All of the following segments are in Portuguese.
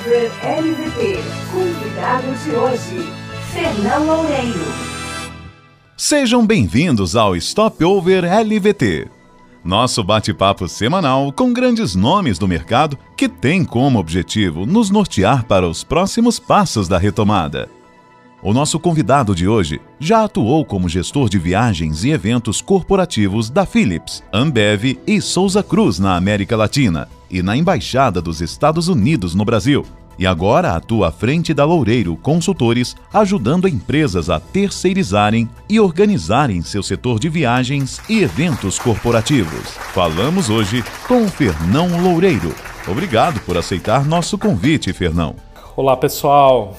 Over LVP. Convidado de hoje, Fernão Loureiro. Sejam bem-vindos ao Stopover LVT, nosso bate-papo semanal com grandes nomes do mercado que tem como objetivo nos nortear para os próximos passos da retomada. O nosso convidado de hoje já atuou como gestor de viagens e eventos corporativos da Philips, Ambev e Souza Cruz na América Latina e na Embaixada dos Estados Unidos no Brasil. E agora atua à frente da Loureiro Consultores, ajudando empresas a terceirizarem e organizarem seu setor de viagens e eventos corporativos. Falamos hoje com o Fernão Loureiro. Obrigado por aceitar nosso convite, Fernão. Olá, pessoal.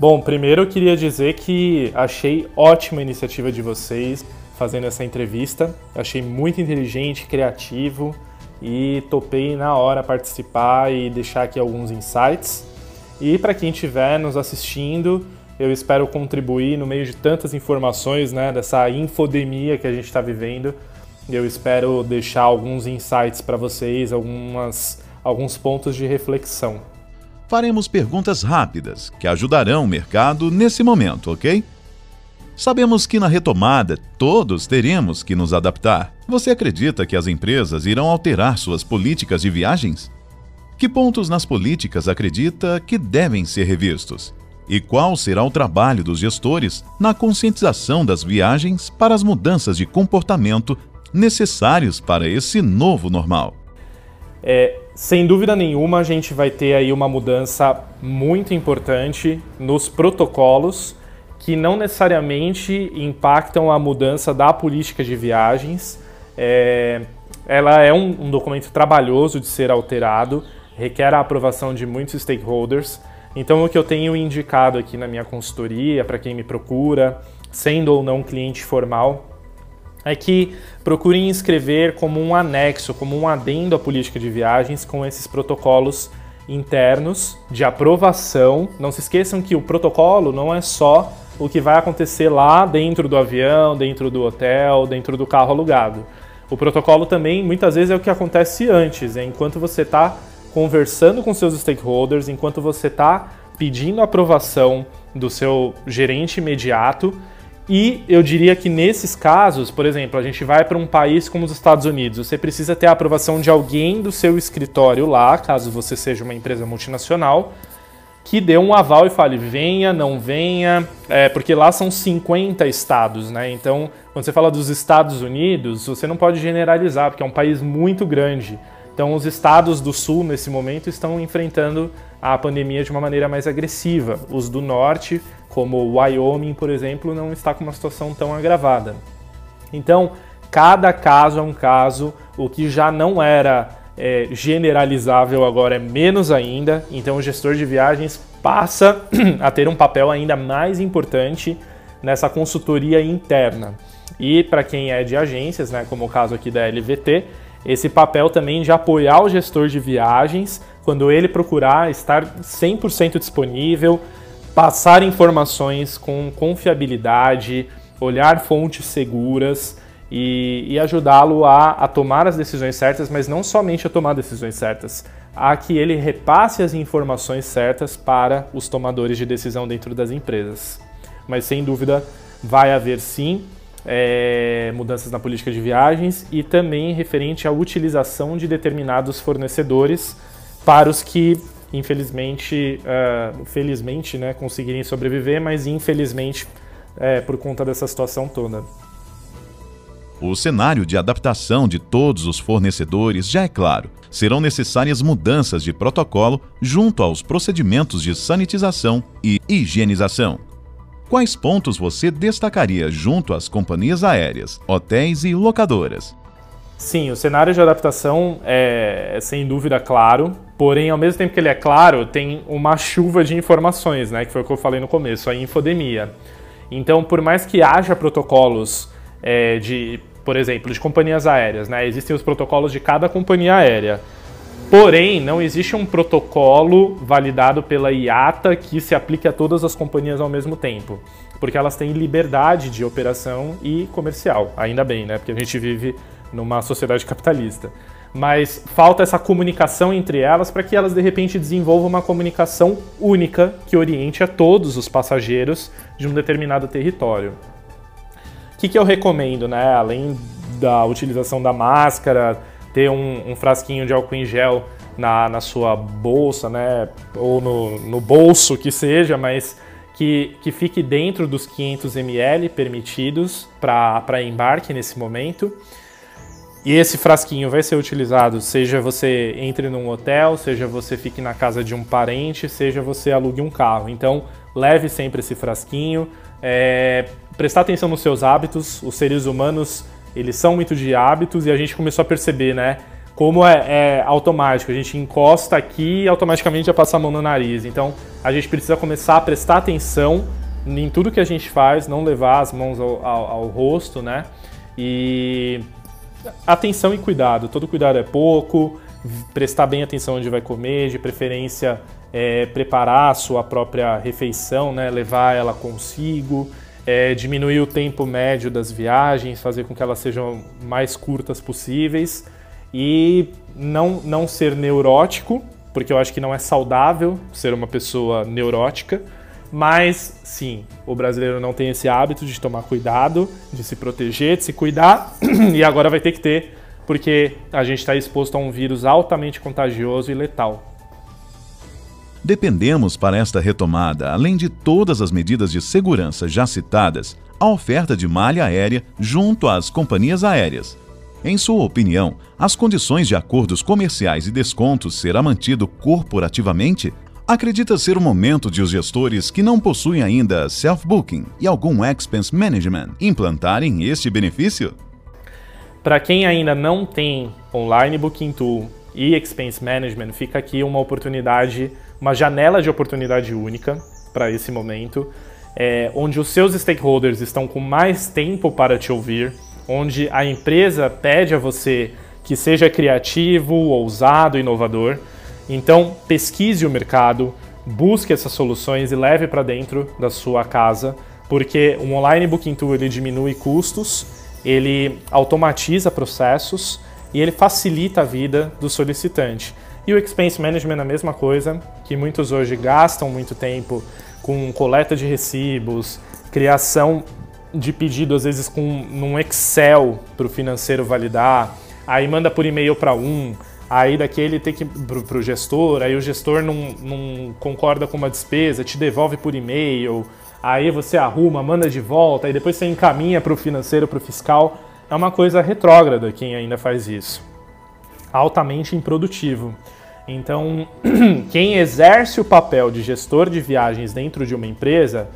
Bom, primeiro eu queria dizer que achei ótima a iniciativa de vocês fazendo essa entrevista. Achei muito inteligente, criativo e topei na hora participar e deixar aqui alguns insights. E para quem estiver nos assistindo, eu espero contribuir no meio de tantas informações, né, dessa infodemia que a gente está vivendo. Eu espero deixar alguns insights para vocês, algumas, alguns pontos de reflexão faremos perguntas rápidas que ajudarão o mercado nesse momento, ok? Sabemos que na retomada todos teremos que nos adaptar. Você acredita que as empresas irão alterar suas políticas de viagens? Que pontos nas políticas acredita que devem ser revistos? E qual será o trabalho dos gestores na conscientização das viagens para as mudanças de comportamento necessários para esse novo normal? É, sem dúvida nenhuma, a gente vai ter aí uma mudança muito importante nos protocolos que não necessariamente impactam a mudança da política de viagens. É, ela é um, um documento trabalhoso de ser alterado, requer a aprovação de muitos stakeholders. Então, o que eu tenho indicado aqui na minha consultoria, para quem me procura, sendo ou não cliente formal, é que procurem escrever como um anexo, como um adendo à política de viagens com esses protocolos internos de aprovação. Não se esqueçam que o protocolo não é só o que vai acontecer lá dentro do avião, dentro do hotel, dentro do carro alugado. O protocolo também muitas vezes é o que acontece antes, é enquanto você está conversando com seus stakeholders, enquanto você está pedindo aprovação do seu gerente imediato e eu diria que nesses casos, por exemplo, a gente vai para um país como os Estados Unidos, você precisa ter a aprovação de alguém do seu escritório lá, caso você seja uma empresa multinacional, que dê um aval e fale venha, não venha, é, porque lá são 50 estados, né? Então, quando você fala dos Estados Unidos, você não pode generalizar, porque é um país muito grande. Então, os estados do sul, nesse momento, estão enfrentando a pandemia de uma maneira mais agressiva. Os do norte, como Wyoming, por exemplo, não está com uma situação tão agravada. Então, cada caso é um caso, o que já não era é, generalizável agora é menos ainda. Então, o gestor de viagens passa a ter um papel ainda mais importante nessa consultoria interna. E para quem é de agências, né, como o caso aqui da LVT, esse papel também de apoiar o gestor de viagens quando ele procurar estar 100% disponível, passar informações com confiabilidade, olhar fontes seguras e, e ajudá-lo a, a tomar as decisões certas, mas não somente a tomar decisões certas, a que ele repasse as informações certas para os tomadores de decisão dentro das empresas. Mas sem dúvida vai haver sim é, mudanças na política de viagens e também referente à utilização de determinados fornecedores para os que infelizmente, uh, felizmente, né, conseguirem sobreviver, mas infelizmente é, por conta dessa situação toda. O cenário de adaptação de todos os fornecedores já é claro. Serão necessárias mudanças de protocolo junto aos procedimentos de sanitização e higienização. Quais pontos você destacaria junto às companhias aéreas, hotéis e locadoras? Sim, o cenário de adaptação é, é sem dúvida claro, porém, ao mesmo tempo que ele é claro, tem uma chuva de informações, né, que foi o que eu falei no começo, a infodemia. Então, por mais que haja protocolos é, de, por exemplo, de companhias aéreas, né, existem os protocolos de cada companhia aérea. Porém, não existe um protocolo validado pela IATA que se aplique a todas as companhias ao mesmo tempo, porque elas têm liberdade de operação e comercial, ainda bem, né? Porque a gente vive numa sociedade capitalista. mas falta essa comunicação entre elas para que elas de repente desenvolvam uma comunicação única que oriente a todos os passageiros de um determinado território. O que, que eu recomendo, né? Além da utilização da máscara, ter um, um frasquinho de álcool em gel na, na sua bolsa, né? Ou no, no bolso que seja, mas que, que fique dentro dos 500 ml permitidos para embarque nesse momento. E esse frasquinho vai ser utilizado, seja você entre num hotel, seja você fique na casa de um parente, seja você alugue um carro. Então, leve sempre esse frasquinho. É, prestar atenção nos seus hábitos. Os seres humanos, eles são muito de hábitos e a gente começou a perceber, né? Como é, é automático. A gente encosta aqui e automaticamente já passa a mão no nariz. Então, a gente precisa começar a prestar atenção em tudo que a gente faz, não levar as mãos ao, ao, ao rosto, né? E atenção e cuidado. Todo cuidado é pouco. Prestar bem atenção onde vai comer, de preferência é, preparar a sua própria refeição, né? levar ela consigo, é, diminuir o tempo médio das viagens, fazer com que elas sejam mais curtas possíveis e não, não ser neurótico, porque eu acho que não é saudável ser uma pessoa neurótica. Mas sim, o brasileiro não tem esse hábito de tomar cuidado, de se proteger, de se cuidar, e agora vai ter que ter, porque a gente está exposto a um vírus altamente contagioso e letal. Dependemos para esta retomada, além de todas as medidas de segurança já citadas, a oferta de malha aérea junto às companhias aéreas. Em sua opinião, as condições de acordos comerciais e descontos será mantido corporativamente Acredita ser o momento de os gestores que não possuem ainda self-booking e algum expense management implantarem este benefício? Para quem ainda não tem online booking tool e expense management, fica aqui uma oportunidade, uma janela de oportunidade única para esse momento, é, onde os seus stakeholders estão com mais tempo para te ouvir, onde a empresa pede a você que seja criativo, ousado, inovador. Então, pesquise o mercado, busque essas soluções e leve para dentro da sua casa, porque o online booking tool ele diminui custos, ele automatiza processos e ele facilita a vida do solicitante. E o expense management é a mesma coisa, que muitos hoje gastam muito tempo com coleta de recibos, criação de pedido às vezes com num Excel para o financeiro validar, aí manda por e-mail para um, Aí daqui ele tem que pro, pro gestor, aí o gestor não, não concorda com uma despesa, te devolve por e-mail, aí você arruma, manda de volta, aí depois você encaminha para o financeiro, para o fiscal. É uma coisa retrógrada quem ainda faz isso. Altamente improdutivo. Então, quem exerce o papel de gestor de viagens dentro de uma empresa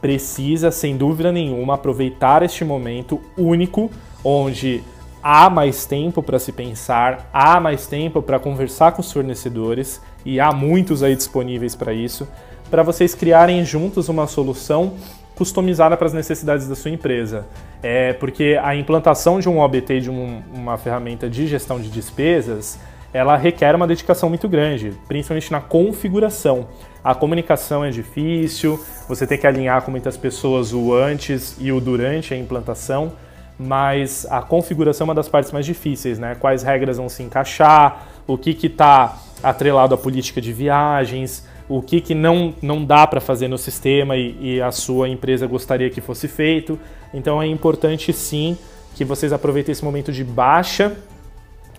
precisa, sem dúvida nenhuma, aproveitar este momento único onde há mais tempo para se pensar, há mais tempo para conversar com os fornecedores e há muitos aí disponíveis para isso, para vocês criarem juntos uma solução customizada para as necessidades da sua empresa. É porque a implantação de um OBT, de um, uma ferramenta de gestão de despesas, ela requer uma dedicação muito grande, principalmente na configuração. A comunicação é difícil, você tem que alinhar com muitas pessoas o antes e o durante a implantação mas a configuração é uma das partes mais difíceis, né? Quais regras vão se encaixar, o que está atrelado à política de viagens, o que, que não, não dá para fazer no sistema e, e a sua empresa gostaria que fosse feito. Então é importante sim que vocês aproveitem esse momento de baixa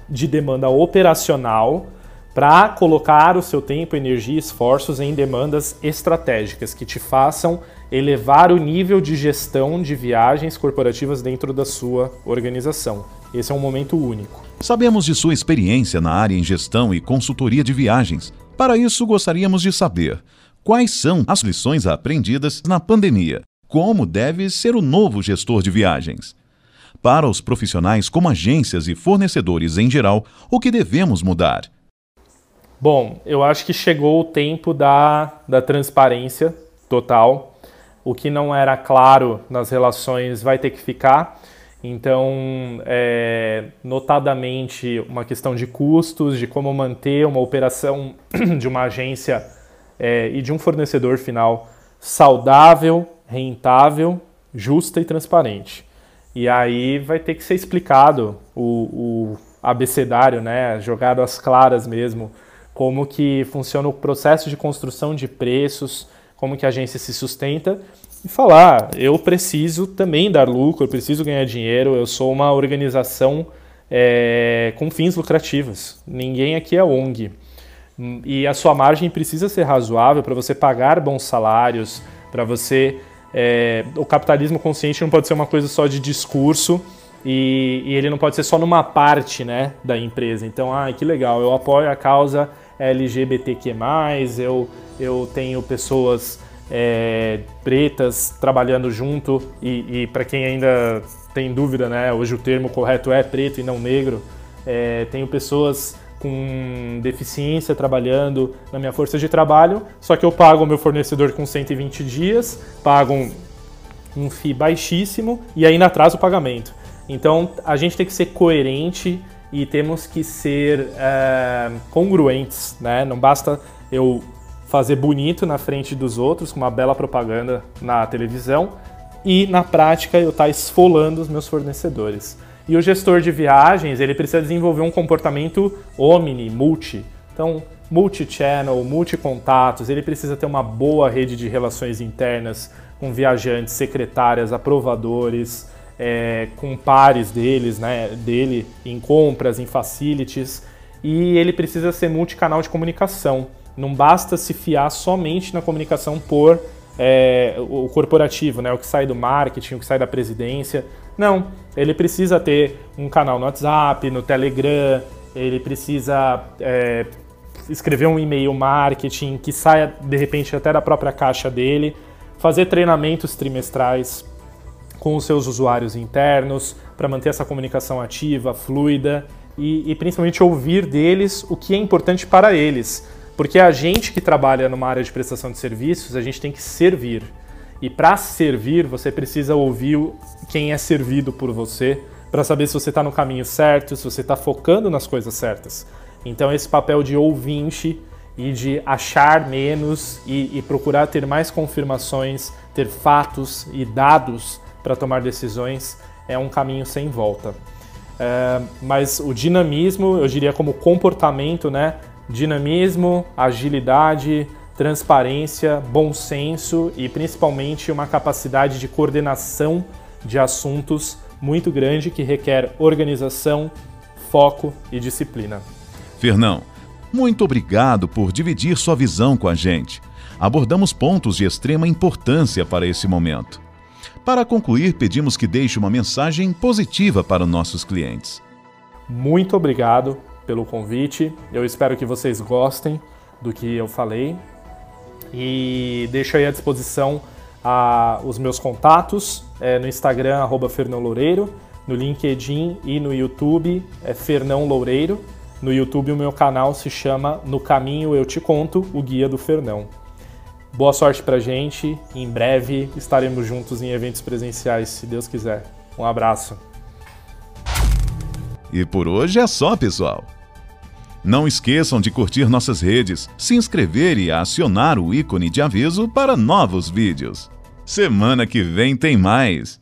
de demanda operacional para colocar o seu tempo, energia e esforços em demandas estratégicas que te façam elevar o nível de gestão de viagens corporativas dentro da sua organização. Esse é um momento único. Sabemos de sua experiência na área em gestão e consultoria de viagens. Para isso, gostaríamos de saber quais são as lições aprendidas na pandemia. Como deve ser o novo gestor de viagens? Para os profissionais como agências e fornecedores em geral, o que devemos mudar? Bom, eu acho que chegou o tempo da, da transparência total. O que não era claro nas relações vai ter que ficar. Então, é, notadamente, uma questão de custos, de como manter uma operação de uma agência é, e de um fornecedor final saudável, rentável, justa e transparente. E aí vai ter que ser explicado o, o abecedário, né, jogado às claras mesmo, como que funciona o processo de construção de preços, como que a agência se sustenta e falar, eu preciso também dar lucro, eu preciso ganhar dinheiro, eu sou uma organização é, com fins lucrativos. Ninguém aqui é ONG. E a sua margem precisa ser razoável para você pagar bons salários, para você. É, o capitalismo consciente não pode ser uma coisa só de discurso e, e, ele não pode ser só numa parte né, da empresa. Então, ah, que legal, eu apoio a causa LGBTQ, eu, eu tenho pessoas é, pretas trabalhando junto e, e para quem ainda tem dúvida, né, hoje o termo correto é preto e não negro, é, tenho pessoas com deficiência trabalhando na minha força de trabalho, só que eu pago o meu fornecedor com 120 dias, pago um, um FII baixíssimo e ainda atraso o pagamento. Então a gente tem que ser coerente e temos que ser é, congruentes, né? Não basta eu fazer bonito na frente dos outros, com uma bela propaganda na televisão, e na prática eu estar tá esfolando os meus fornecedores. E o gestor de viagens, ele precisa desenvolver um comportamento omni, multi. Então, multi-channel, multi-contatos, ele precisa ter uma boa rede de relações internas com viajantes, secretárias, aprovadores, é, com pares deles, né, dele em compras, em facilities, e ele precisa ser multicanal de comunicação. Não basta se fiar somente na comunicação por é, o corporativo, né, o que sai do marketing, o que sai da presidência. Não, ele precisa ter um canal no WhatsApp, no Telegram, ele precisa é, escrever um e-mail marketing que saia de repente até da própria caixa dele, fazer treinamentos trimestrais com os seus usuários internos para manter essa comunicação ativa, fluida e, e principalmente ouvir deles o que é importante para eles porque a gente que trabalha numa área de prestação de serviços, a gente tem que servir. E para servir, você precisa ouvir quem é servido por você, para saber se você está no caminho certo, se você está focando nas coisas certas. Então, esse papel de ouvinte e de achar menos e, e procurar ter mais confirmações, ter fatos e dados para tomar decisões é um caminho sem volta. É, mas o dinamismo, eu diria como comportamento, né, dinamismo, agilidade, transparência, bom senso e principalmente uma capacidade de coordenação de assuntos muito grande que requer organização, foco e disciplina. Fernão, muito obrigado por dividir sua visão com a gente. Abordamos pontos de extrema importância para esse momento. Para concluir, pedimos que deixe uma mensagem positiva para nossos clientes. Muito obrigado pelo convite. Eu espero que vocês gostem do que eu falei. E deixo aí à disposição a, os meus contatos é, no Instagram, arroba Fernão Loureiro, no LinkedIn e no YouTube é Fernão Loureiro. No YouTube o meu canal se chama No Caminho Eu Te Conto, o Guia do Fernão. Boa sorte pra gente, em breve estaremos juntos em eventos presenciais, se Deus quiser. Um abraço. E por hoje é só, pessoal. Não esqueçam de curtir nossas redes, se inscrever e acionar o ícone de aviso para novos vídeos. Semana que vem tem mais!